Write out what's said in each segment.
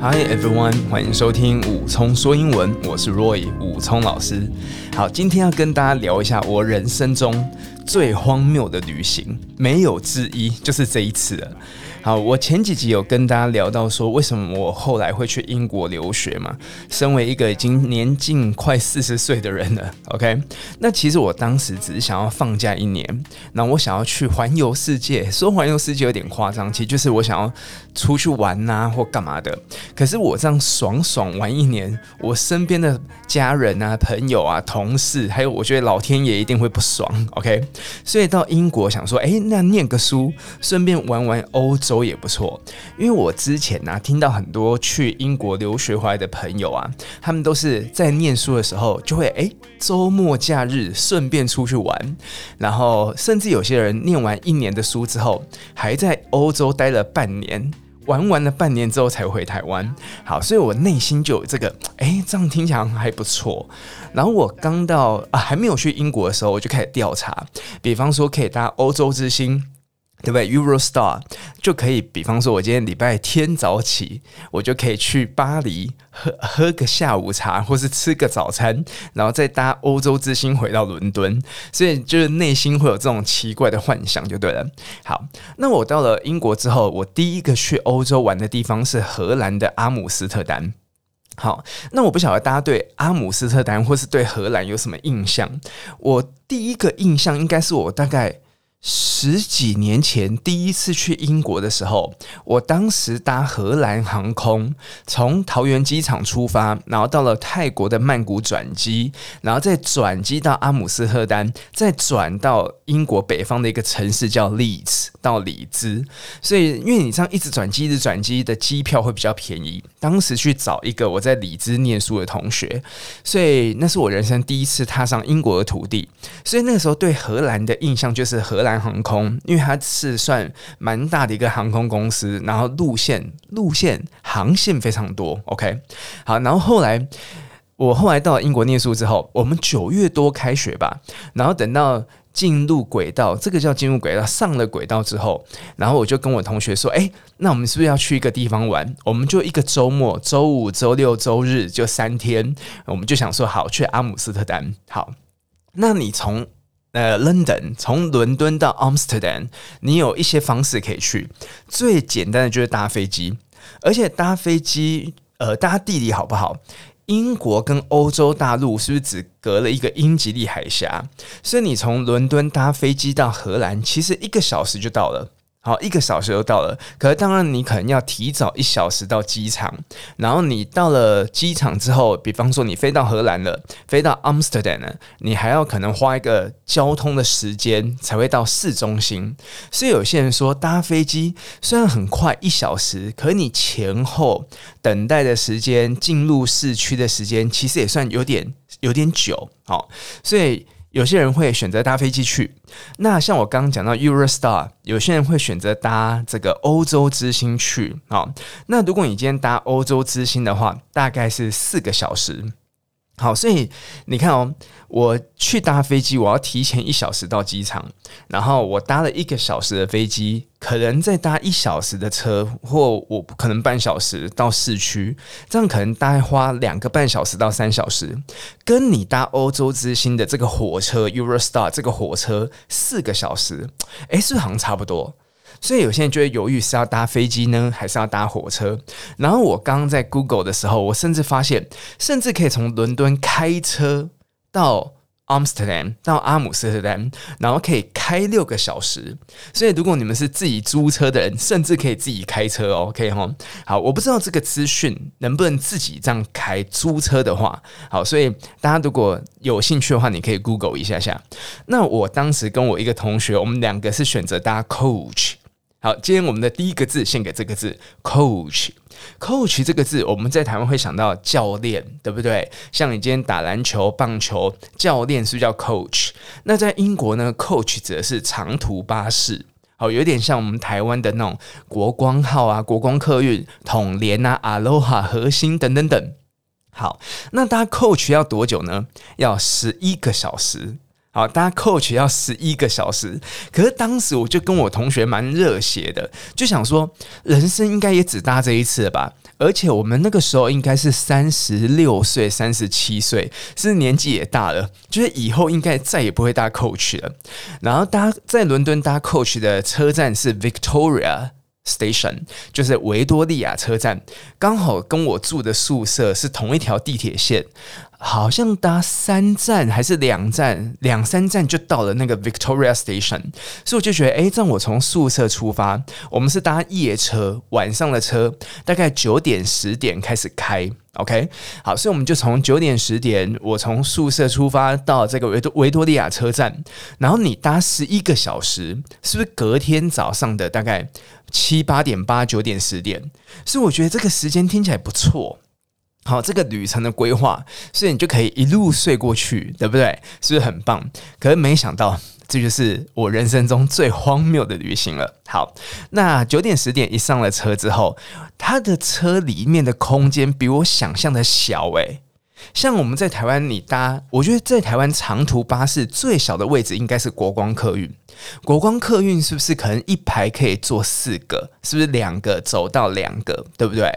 Hi everyone，欢迎收听武聪说英文，我是 Roy 武聪老师。好，今天要跟大家聊一下我人生中最荒谬的旅行，没有之一，就是这一次了。好，我前几集有跟大家聊到说，为什么我后来会去英国留学嘛？身为一个已经年近快四十岁的人了，OK？那其实我当时只是想要放假一年，那我想要去环游世界。说环游世界有点夸张，其实就是我想要出去玩呐、或干嘛的。可是我这样爽爽玩一年，我身边的家人啊、朋友啊、同事，还有我觉得老天爷一定会不爽，OK？所以到英国想说，哎，那念个书，顺便玩玩欧洲洲。也不错，因为我之前呢、听到很多去英国留学回来的朋友啊，他们都是在念书的时候就会哎周末假日顺便出去玩，然后甚至有些人念完一年的书之后，还在欧洲待了半年，玩完了半年之后才回台湾。好，所以我内心就有这个哎，这样听起来还不错。然后我刚到啊还没有去英国的时候，我就开始调查，比方说可以搭欧洲之星。对不对？Eurostar 就可以，比方说，我今天礼拜天早起，我就可以去巴黎喝喝个下午茶，或是吃个早餐，然后再搭欧洲之星回到伦敦。所以就是内心会有这种奇怪的幻想，就对了。好，那我到了英国之后，我第一个去欧洲玩的地方是荷兰的阿姆斯特丹。好，那我不晓得大家对阿姆斯特丹或是对荷兰有什么印象？我第一个印象应该是我大概。十几年前第一次去英国的时候，我当时搭荷兰航空从桃园机场出发，然后到了泰国的曼谷转机，然后再转机到阿姆斯特丹，再转到英国北方的一个城市叫利兹，到里兹。所以，因为你这样一直转机、一直转机的机票会比较便宜。当时去找一个我在里兹念书的同学，所以那是我人生第一次踏上英国的土地。所以那个时候对荷兰的印象就是荷兰。航空，因为它是算蛮大的一个航空公司，然后路线路线航线非常多。OK，好，然后后来我后来到了英国念书之后，我们九月多开学吧，然后等到进入轨道，这个叫进入轨道，上了轨道之后，然后我就跟我同学说：“哎，那我们是不是要去一个地方玩？我们就一个周末，周五、周六、周日就三天，我们就想说好去阿姆斯特丹。好，那你从。”呃，London 从伦敦到 Amsterdam，你有一些方式可以去。最简单的就是搭飞机，而且搭飞机，呃，搭地理好不好？英国跟欧洲大陆是不是只隔了一个英吉利海峡？所以你从伦敦搭飞机到荷兰，其实一个小时就到了。好，一个小时就到了。可是当然，你可能要提早一小时到机场。然后你到了机场之后，比方说你飞到荷兰了，飞到 Amsterdam 了，你还要可能花一个交通的时间才会到市中心。所以有些人说搭飞机虽然很快一小时，可你前后等待的时间、进入市区的时间，其实也算有点有点久。好，所以。有些人会选择搭飞机去，那像我刚刚讲到 Eurostar，有些人会选择搭这个欧洲之星去。好，那如果你今天搭欧洲之星的话，大概是四个小时。好，所以你看哦，我去搭飞机，我要提前一小时到机场，然后我搭了一个小时的飞机，可能再搭一小时的车，或我可能半小时到市区，这样可能大概花两个半小时到三小时，跟你搭欧洲之星的这个火车 Eurostar 这个火车四个小时，诶，是不是好像差不多？所以有些人就会犹豫是要搭飞机呢，还是要搭火车。然后我刚刚在 Google 的时候，我甚至发现，甚至可以从伦敦开车到 Amsterdam 到阿姆斯特丹，然后可以开六个小时。所以如果你们是自己租车的人，甚至可以自己开车。OK 哈，好，我不知道这个资讯能不能自己这样开租车的话，好，所以大家如果有兴趣的话，你可以 Google 一下下。那我当时跟我一个同学，我们两个是选择搭 Coach。好，今天我们的第一个字献给这个字，coach。coach 这个字，我们在台湾会想到教练，对不对？像你今天打篮球、棒球，教练是不是叫 coach？那在英国呢，coach 指的是长途巴士。好，有点像我们台湾的那种国光号啊、国光客运、统联啊、Aloha 核心等等等。好，那搭 coach 要多久呢？要十一个小时。好，大家 coach 要十一个小时，可是当时我就跟我同学蛮热血的，就想说人生应该也只搭这一次了吧。而且我们那个时候应该是三十六岁、三十七岁，是年纪也大了，就是以后应该再也不会搭 coach 了。然后搭在伦敦搭 coach 的车站是 Victoria Station，就是维多利亚车站，刚好跟我住的宿舍是同一条地铁线。好像搭三站还是两站，两三站就到了那个 Victoria Station，所以我就觉得，哎，这样我从宿舍出发，我们是搭夜车，晚上的车，大概九点十点开始开，OK，好，所以我们就从九点十点，我从宿舍出发到这个维多维多利亚车站，然后你搭十一个小时，是不是隔天早上的大概七八点、八九点、十点？所以我觉得这个时间听起来不错。好，这个旅程的规划，所以你就可以一路睡过去，对不对？是不是很棒？可是没想到，这就是我人生中最荒谬的旅行了。好，那九点十点一上了车之后，他的车里面的空间比我想象的小诶。像我们在台湾，你搭，我觉得在台湾长途巴士最小的位置应该是国光客运。国光客运是不是可能一排可以坐四个？是不是两个走到两个，对不对？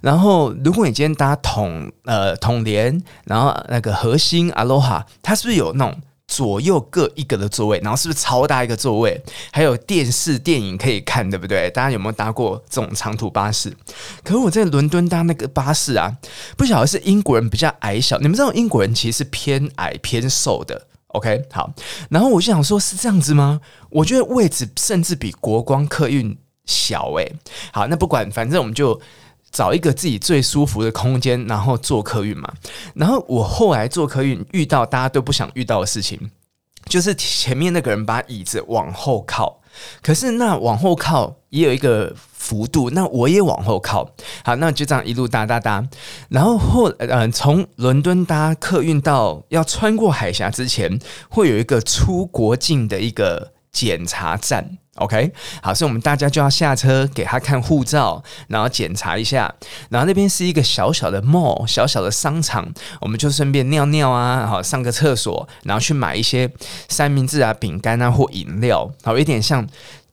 然后如果你今天搭统呃统联，然后那个核心 Aloha，它是不是有那种？左右各一个的座位，然后是不是超大一个座位？还有电视电影可以看，对不对？大家有没有搭过这种长途巴士？可是我在伦敦搭那个巴士啊，不晓得是英国人比较矮小，你们知道英国人其实是偏矮偏瘦的。OK，好，然后我就想说，是这样子吗？我觉得位置甚至比国光客运小诶。好，那不管，反正我们就。找一个自己最舒服的空间，然后坐客运嘛。然后我后来坐客运遇到大家都不想遇到的事情，就是前面那个人把椅子往后靠，可是那往后靠也有一个幅度，那我也往后靠。好，那就这样一路搭搭搭。然后后呃，从伦敦搭客运到要穿过海峡之前，会有一个出国境的一个检查站。OK，好，所以我们大家就要下车给他看护照，然后检查一下。然后那边是一个小小的 mall，小小的商场，我们就顺便尿尿啊，好，上个厕所，然后去买一些三明治啊、饼干啊或饮料，好，有点像。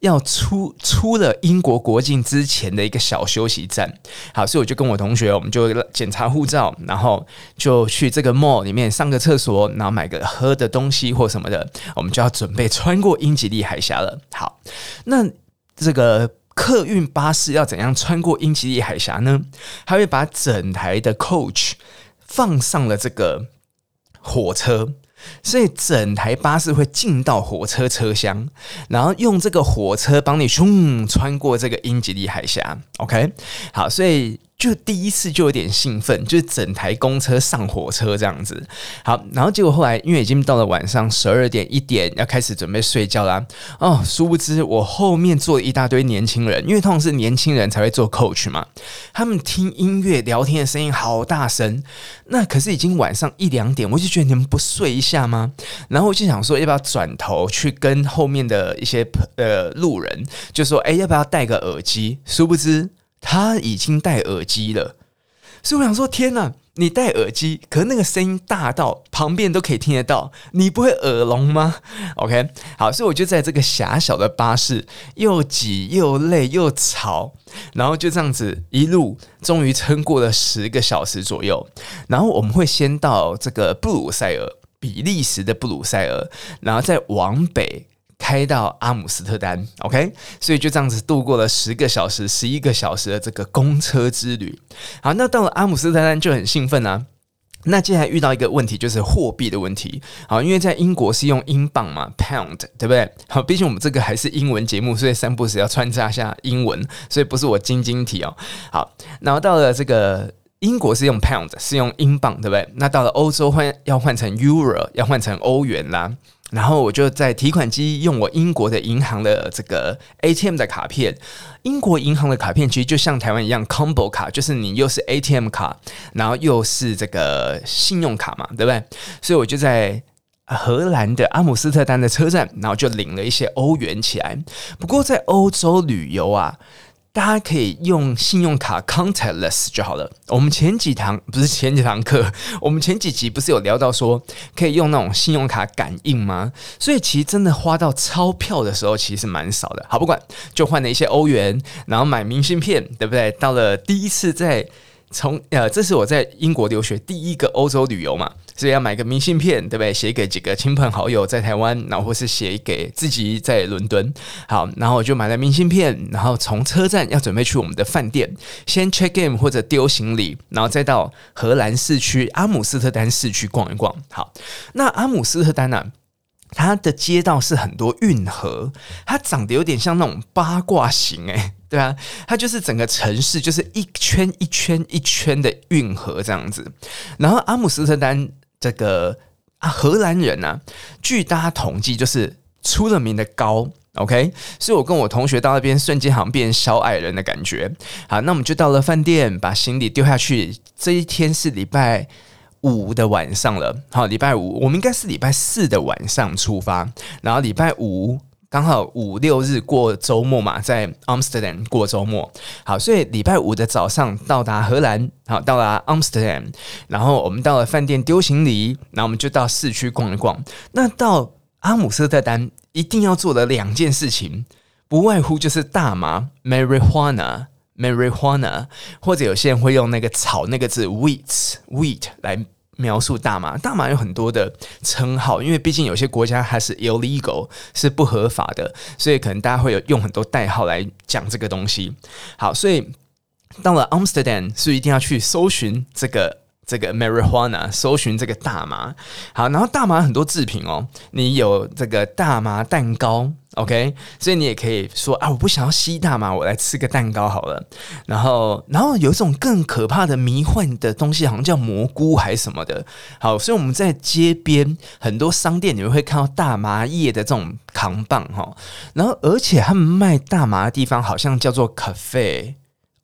要出出了英国国境之前的一个小休息站，好，所以我就跟我同学，我们就检查护照，然后就去这个 mall 里面上个厕所，然后买个喝的东西或什么的，我们就要准备穿过英吉利海峡了。好，那这个客运巴士要怎样穿过英吉利海峡呢？他会把整台的 coach 放上了这个火车。所以整台巴士会进到火车车厢，然后用这个火车帮你咻穿过这个英吉利海峡。OK，好，所以。就第一次就有点兴奋，就是整台公车上火车这样子。好，然后结果后来因为已经到了晚上十二点一点，要开始准备睡觉啦。哦，殊不知我后面坐了一大堆年轻人，因为通常是年轻人才会坐 coach 嘛。他们听音乐聊天的声音好大声，那可是已经晚上一两点，我就觉得你们不睡一下吗？然后我就想说要不要转头去跟后面的一些呃路人就说，哎，要不要戴个耳机？殊不知。他已经戴耳机了，所以我想说：天哪，你戴耳机，可是那个声音大到旁边都可以听得到，你不会耳聋吗？OK，好，所以我就在这个狭小的巴士，又挤又累又吵，然后就这样子一路，终于撑过了十个小时左右。然后我们会先到这个布鲁塞尔，比利时的布鲁塞尔，然后再往北。开到阿姆斯特丹，OK，所以就这样子度过了十个小时、十一个小时的这个公车之旅。好，那到了阿姆斯特丹就很兴奋啊。那接下来遇到一个问题，就是货币的问题。好，因为在英国是用英镑嘛，pound，对不对？好，毕竟我们这个还是英文节目，所以三不时要穿插一下英文，所以不是我晶晶体哦。好，然后到了这个英国是用 pound，是用英镑，对不对？那到了欧洲换要换成 euro，要换成欧元啦。然后我就在提款机用我英国的银行的这个 ATM 的卡片，英国银行的卡片其实就像台湾一样 combo 卡，就是你又是 ATM 卡，然后又是这个信用卡嘛，对不对？所以我就在荷兰的阿姆斯特丹的车站，然后就领了一些欧元起来。不过在欧洲旅游啊，大家可以用信用卡 contactless 就好了。我们前几堂不是前几堂课，我们前几集不是有聊到说可以用那种信用卡感应吗？所以其实真的花到钞票的时候，其实蛮少的。好，不管就换了一些欧元，然后买明信片，对不对？到了第一次在从呃，这是我在英国留学第一个欧洲旅游嘛。所以要买个明信片，对不对？写给几个亲朋好友在台湾，然后或是写给自己在伦敦。好，然后我就买了明信片，然后从车站要准备去我们的饭店，先 check in 或者丢行李，然后再到荷兰市区阿姆斯特丹市区逛一逛。好，那阿姆斯特丹呢、啊？它的街道是很多运河，它长得有点像那种八卦形，诶，对啊，它就是整个城市就是一圈一圈一圈的运河这样子，然后阿姆斯特丹。这个啊，荷兰人呢、啊，据大家统计，就是出了名的高，OK，所以我跟我同学到那边，瞬间好像变小矮人的感觉。好，那我们就到了饭店，把行李丢下去。这一天是礼拜五的晚上了，好，礼拜五，我们应该是礼拜四的晚上出发，然后礼拜五。刚好五六日过周末嘛，在 Amsterdam 过周末。好，所以礼拜五的早上到达荷兰，好，到达 Amsterdam，然后我们到了饭店丢行李，然后我们就到市区逛一逛。那到阿姆斯特丹一定要做的两件事情，不外乎就是大麻 （marijuana），marijuana，或者有些人会用那个草那个字 wheat，wheat 来。描述大麻，大麻有很多的称号，因为毕竟有些国家它是 illegal，是不合法的，所以可能大家会有用很多代号来讲这个东西。好，所以到了 Amsterdam 是一定要去搜寻这个。这个 marijuana，搜寻这个大麻，好，然后大麻很多制品哦，你有这个大麻蛋糕，OK，所以你也可以说啊，我不想要吸大麻，我来吃个蛋糕好了。然后，然后有一种更可怕的迷幻的东西，好像叫蘑菇还是什么的。好，所以我们在街边很多商店，你们会看到大麻叶的这种扛棒哈。然后，而且他们卖大麻的地方好像叫做 cafe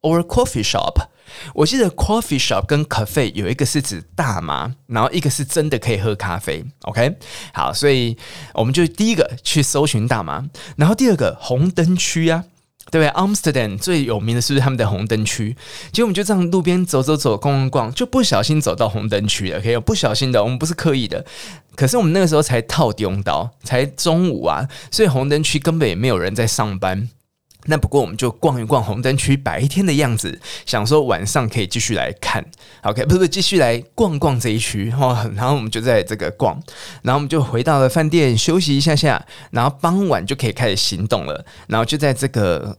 or coffee shop。我记得 coffee shop 跟 cafe 有一个是指大麻，然后一个是真的可以喝咖啡。OK，好，所以我们就第一个去搜寻大麻，然后第二个红灯区啊，对不对？Amsterdam 最有名的是不是他们的红灯区？结果我们就这样路边走走走，逛逛逛，就不小心走到红灯区了。OK，不小心的，我们不是刻意的。可是我们那个时候才套用到，才中午啊，所以红灯区根本也没有人在上班。那不过我们就逛一逛红灯区白天的样子，想说晚上可以继续来看，OK，不是不继续来逛逛这一区哦。然后我们就在这个逛，然后我们就回到了饭店休息一下下，然后傍晚就可以开始行动了。然后就在这个。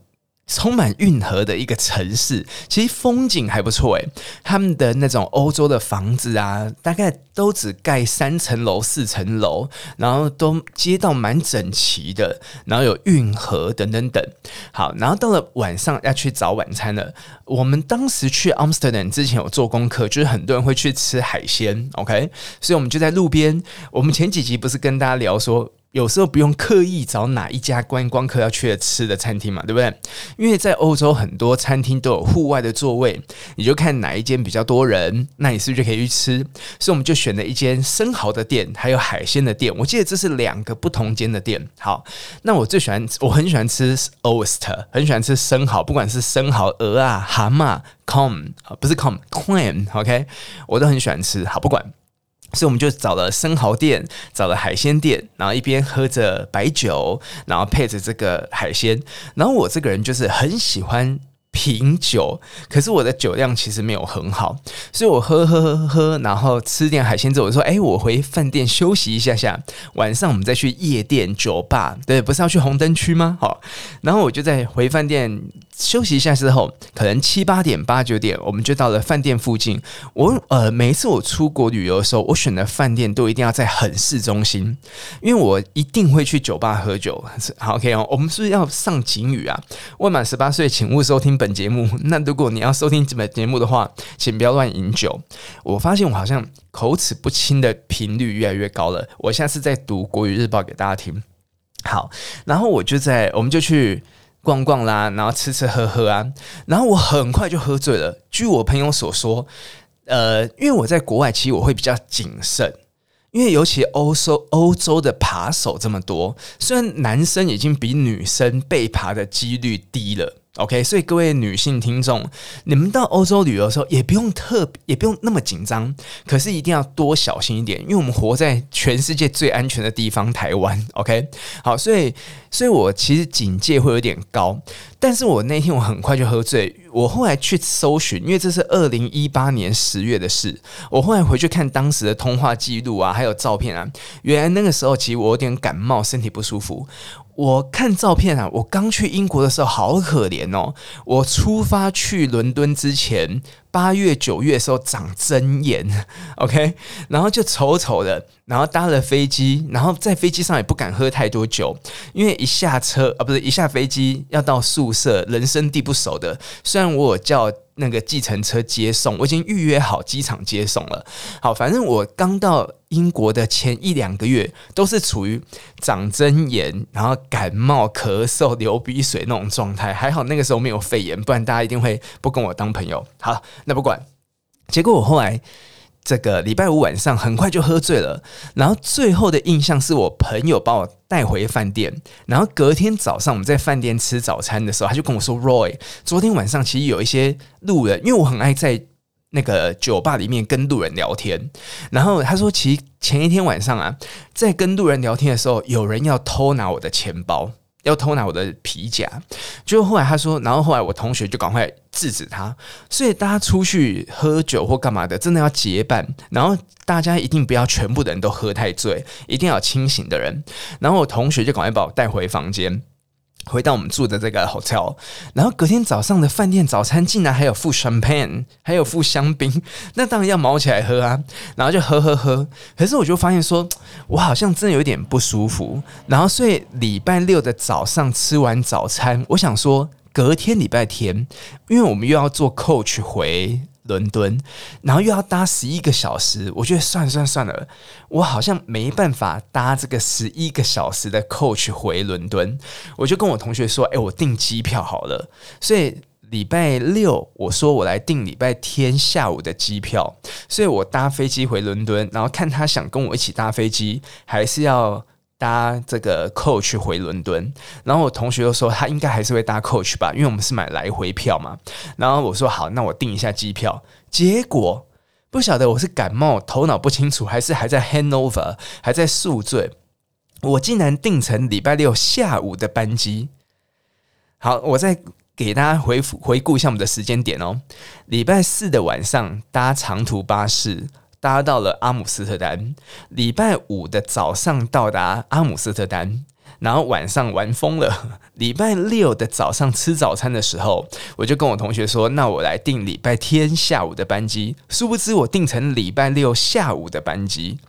充满运河的一个城市，其实风景还不错诶。他们的那种欧洲的房子啊，大概都只盖三层楼、四层楼，然后都街道蛮整齐的，然后有运河等等等。好，然后到了晚上要去找晚餐了。我们当时去 Amsterdam 之前有做功课，就是很多人会去吃海鲜，OK？所以我们就在路边。我们前几集不是跟大家聊说，有时候不用刻意找哪一家观光客要去吃的餐厅嘛，对不对？因为在欧洲很多餐厅都有户外的座位，你就看哪一间比较多人，那你是不是就可以去吃？所以我们就选了一间生蚝的店，还有海鲜的店。我记得这是两个不同间的店。好，那我最喜欢，我很喜欢吃 oyster，很喜欢吃生蚝，不管是生蚝、鹅啊、蛤蟆 com 啊不是 com，clam，OK，我都很喜欢吃。好，不管。所以我们就找了生蚝店，找了海鲜店，然后一边喝着白酒，然后配着这个海鲜。然后我这个人就是很喜欢。品酒，可是我的酒量其实没有很好，所以我喝喝喝喝，然后吃点海鲜之后，我说：“哎，我回饭店休息一下下，晚上我们再去夜店酒吧。”对，不是要去红灯区吗？好，然后我就在回饭店休息一下之后，可能七八点、八九点，我们就到了饭店附近。我呃，每一次我出国旅游的时候，我选的饭店都一定要在很市中心，因为我一定会去酒吧喝酒。好，OK 哦，我们是不是要上警语啊？未满十八岁，请勿收听。本节目，那如果你要收听本节目的话，请不要乱饮酒。我发现我好像口齿不清的频率越来越高了。我现在是在读国语日报给大家听。好，然后我就在，我们就去逛逛啦，然后吃吃喝喝啊，然后我很快就喝醉了。据我朋友所说，呃，因为我在国外，其实我会比较谨慎。因为尤其欧洲欧洲的扒手这么多，虽然男生已经比女生被扒的几率低了 OK，所以各位女性听众，你们到欧洲旅游的时候，也不用特，也不用那么紧张，可是一定要多小心一点，因为我们活在全世界最安全的地方——台湾。OK，好，所以，所以我其实警戒会有点高，但是我那天我很快就喝醉，我后来去搜寻，因为这是二零一八年十月的事，我后来回去看当时的通话记录啊，还有照片啊，原来那个时候其实我有点感冒，身体不舒服。我看照片啊，我刚去英国的时候好可怜哦。我出发去伦敦之前，八月九月的时候长针眼，OK，然后就丑丑的，然后搭了飞机，然后在飞机上也不敢喝太多酒，因为一下车啊，不是一下飞机要到宿舍，人生地不熟的。虽然我有叫那个计程车接送，我已经预约好机场接送了。好，反正我刚到英国的前一两个月都是处于长针炎，然后感冒、咳嗽、流鼻水那种状态。还好那个时候没有肺炎，不然大家一定会不跟我当朋友。好。那不管，结果我后来这个礼拜五晚上很快就喝醉了，然后最后的印象是我朋友把我带回饭店，然后隔天早上我们在饭店吃早餐的时候，他就跟我说：“Roy，昨天晚上其实有一些路人，因为我很爱在那个酒吧里面跟路人聊天，然后他说，其实前一天晚上啊，在跟路人聊天的时候，有人要偷拿我的钱包。”要偷拿我的皮夹，就后来他说，然后后来我同学就赶快制止他，所以大家出去喝酒或干嘛的，真的要结伴，然后大家一定不要全部的人都喝太醉，一定要清醒的人。然后我同学就赶快把我带回房间。回到我们住的这个 hotel，然后隔天早上的饭店早餐竟然还有附 champagne，还有附香槟，那当然要毛起来喝啊，然后就喝喝喝。可是我就发现说，我好像真的有点不舒服。然后所以礼拜六的早上吃完早餐，我想说隔天礼拜天，因为我们又要坐 coach 回。伦敦，然后又要搭十一个小时，我觉得算了算了算了，我好像没办法搭这个十一个小时的 coach 回伦敦，我就跟我同学说：“哎，我订机票好了。”所以礼拜六我说我来订礼拜天下午的机票，所以我搭飞机回伦敦，然后看他想跟我一起搭飞机，还是要。搭这个 coach 回伦敦，然后我同学又说他应该还是会搭 coach 吧，因为我们是买来回票嘛。然后我说好，那我订一下机票。结果不晓得我是感冒、头脑不清楚，还是还在 hangover，还在宿醉，我竟然订成礼拜六下午的班机。好，我再给大家回复回顾一下我们的时间点哦。礼拜四的晚上搭长途巴士。搭到了阿姆斯特丹，礼拜五的早上到达阿姆斯特丹，然后晚上玩疯了。礼拜六的早上吃早餐的时候，我就跟我同学说：“那我来订礼拜天下午的班机。”殊不知我订成礼拜六下午的班机。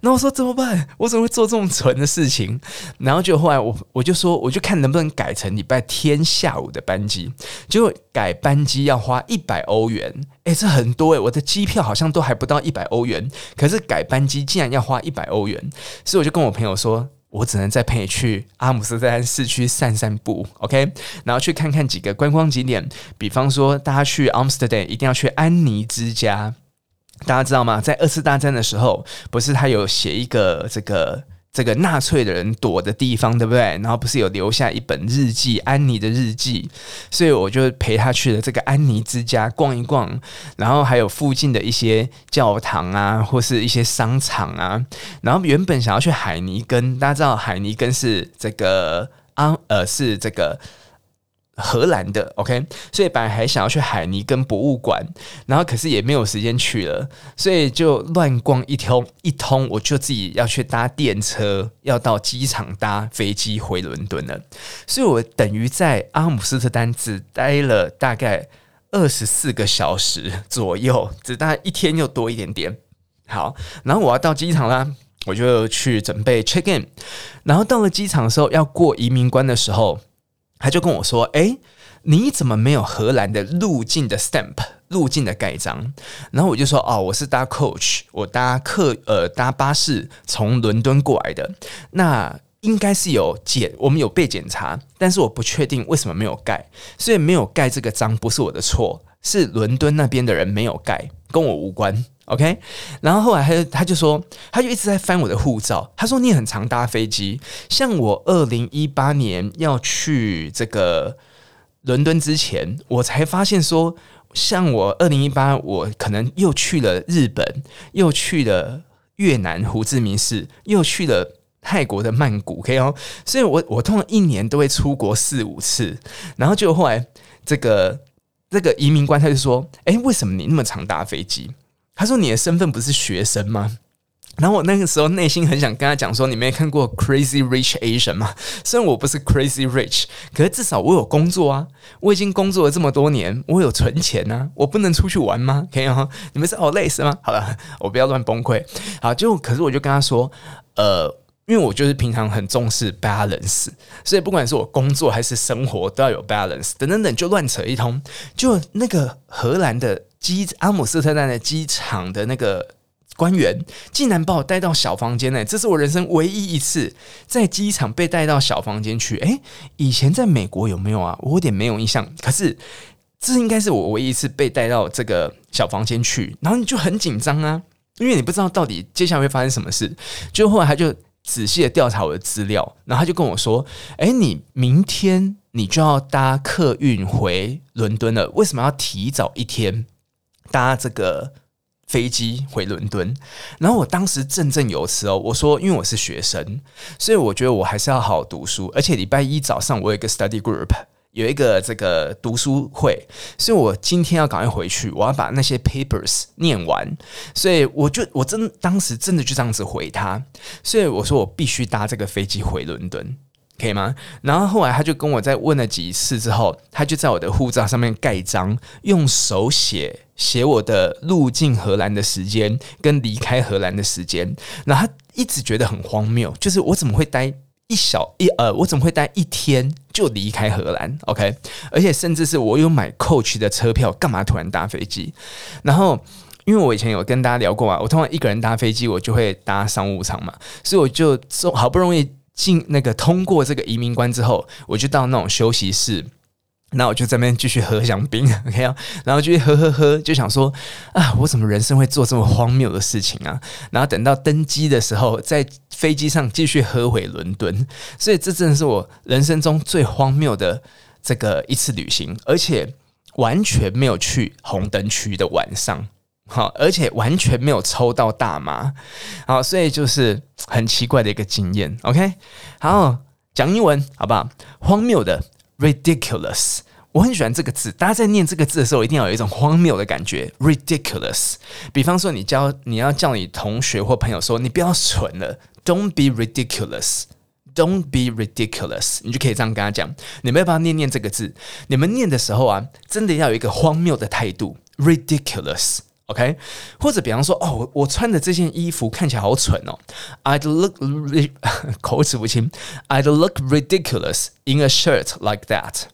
那我说怎么办？我怎么会做这么蠢的事情？然后就后来我我就说，我就看能不能改成礼拜天下午的班机。结果改班机要花一百欧元，诶，这很多诶，我的机票好像都还不到一百欧元，可是改班机竟然要花一百欧元，所以我就跟我朋友说，我只能再陪你去阿姆斯特丹市区散散步，OK？然后去看看几个观光景点，比方说大家去阿姆斯特丹一定要去安妮之家。大家知道吗？在二次大战的时候，不是他有写一个这个这个纳粹的人躲的地方，对不对？然后不是有留下一本日记，安妮的日记，所以我就陪他去了这个安妮之家逛一逛，然后还有附近的一些教堂啊，或是一些商场啊。然后原本想要去海尼根，大家知道海尼根是这个啊，呃，是这个。荷兰的，OK，所以本来还想要去海尼根博物馆，然后可是也没有时间去了，所以就乱逛一通一通，我就自己要去搭电车，要到机场搭飞机回伦敦了。所以我等于在阿姆斯特丹只待了大概二十四个小时左右，只待一天又多一点点。好，然后我要到机场啦，我就去准备 check in，然后到了机场的时候，要过移民关的时候。他就跟我说：“诶，你怎么没有荷兰的入境的 stamp 入境的盖章？”然后我就说：“哦，我是搭 coach，我搭客呃搭巴士从伦敦过来的。那应该是有检，我们有被检查，但是我不确定为什么没有盖，所以没有盖这个章不是我的错，是伦敦那边的人没有盖，跟我无关。OK。然后后来他就他就说，他就一直在翻我的护照。他说你很常搭飞机，像我二零一八年要去这个伦敦之前，我才发现说，像我二零一八，我可能又去了日本，又去了越南胡志明市，又去了泰国的曼谷，可以哦。所以我我通常一年都会出国四五次，然后就后来这个这个移民官他就说：“哎，为什么你那么常搭飞机？”他说：“你的身份不是学生吗？”然后我那个时候内心很想跟他讲说：“你没看过 Crazy Rich Asian 吗？虽然我不是 Crazy Rich，可是至少我有工作啊！我已经工作了这么多年，我有存钱啊！我不能出去玩吗？可以吗？你们是好累是吗？好了，我不要乱崩溃。好，就可是我就跟他说，呃，因为我就是平常很重视 balance，所以不管是我工作还是生活都要有 balance。等等等，就乱扯一通。就那个荷兰的机阿姆斯特丹的机场的那个。”官员竟然把我带到小房间内，这是我人生唯一一次在机场被带到小房间去。诶，以前在美国有没有啊？我有点没有印象。可是这应该是我唯一一次被带到这个小房间去，然后你就很紧张啊，因为你不知道到底接下来会发生什么事。就后来他就仔细的调查我的资料，然后他就跟我说：“诶，你明天你就要搭客运回伦敦了，为什么要提早一天搭这个？”飞机回伦敦，然后我当时振振有词哦，我说因为我是学生，所以我觉得我还是要好好读书，而且礼拜一早上我有一个 study group，有一个这个读书会，所以我今天要赶快回去，我要把那些 papers 念完，所以我就我真当时真的就这样子回他，所以我说我必须搭这个飞机回伦敦。可以吗？然后后来他就跟我再问了几次之后，他就在我的护照上面盖章，用手写写我的入境荷兰的时间跟离开荷兰的时间。然后他一直觉得很荒谬，就是我怎么会待一小一呃，我怎么会待一天就离开荷兰？OK，而且甚至是我有买 coach 的车票，干嘛突然搭飞机？然后因为我以前有跟大家聊过啊，我通常一个人搭飞机，我就会搭商务舱嘛，所以我就说好不容易。进那个通过这个移民关之后，我就到那种休息室，那我就在那边继续喝香槟，OK 啊，然后继续喝喝喝，就想说啊，我怎么人生会做这么荒谬的事情啊？然后等到登机的时候，在飞机上继续喝回伦敦，所以这真的是我人生中最荒谬的这个一次旅行，而且完全没有去红灯区的晚上。好，而且完全没有抽到大麻，好，所以就是很奇怪的一个经验。OK，好，讲英文好不好？荒谬的，ridiculous，我很喜欢这个字。大家在念这个字的时候，一定要有一种荒谬的感觉，ridiculous。比方说，你教你要叫你同学或朋友说，你不要蠢了，Don't be ridiculous，Don't be ridiculous，你就可以这样跟他讲。你们要不要念念这个字？你们念的时候啊，真的要有一个荒谬的态度，ridiculous。OK，或者比方说，哦，我我穿的这件衣服看起来好蠢哦。I'd look 口齿不清。I'd look ridiculous in a shirt like that.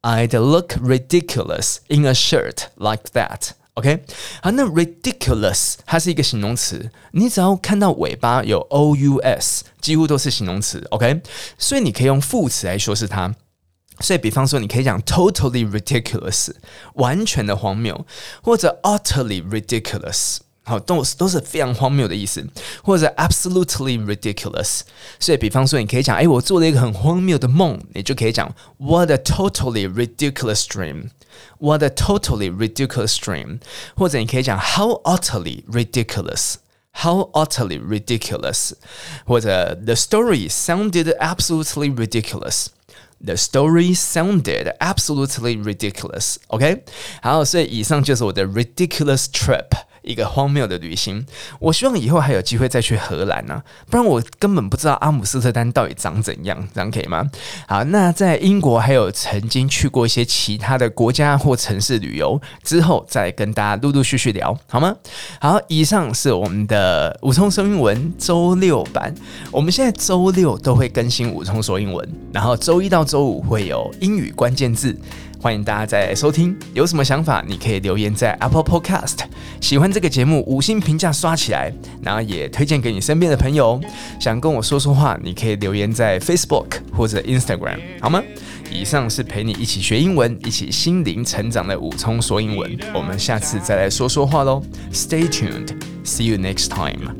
I'd look ridiculous in a shirt like that. OK，好，那 ridiculous 它是一个形容词，你只要看到尾巴有 o-u-s，几乎都是形容词。OK，所以你可以用副词来说是它。 所以，比方说，你可以讲 totally ridiculous，完全的荒谬，或者 utterly ridiculous，好，都都是非常荒谬的意思，或者 absolutely ridiculous。所以，比方说，你可以讲，哎，我做了一个很荒谬的梦，你就可以讲 what a totally ridiculous dream，what a totally ridiculous dream。或者你可以讲 how utterly ridiculous，how utterly ridiculous。或者 the story sounded absolutely ridiculous。 The story sounded absolutely ridiculous. OK，好，所以以上就是我的 ridiculous trip。 一个荒谬的旅行，我希望以后还有机会再去荷兰呢、不然我根本不知道阿姆斯特丹到底长怎样，这样可以吗？好，那在英国还有曾经去过一些其他的国家或城市旅游，之后再跟大家陆陆续续聊，好吗？好，以上是我们的五通说英文周六版，我们现在周六都会更新五通说英文，然后周一到周五会有英语关键字。欢迎大家再来收听，有什么想法你可以留言在 Apple Podcast。喜欢这个节目，五星评价刷起来，然后也推荐给你身边的朋友。想跟我说说话，你可以留言在 Facebook 或者 Instagram，好吗？以上是陪你一起学英文、一起心灵成长的武聪说英文。我们下次再来说说话喽。Stay tuned，see you next time。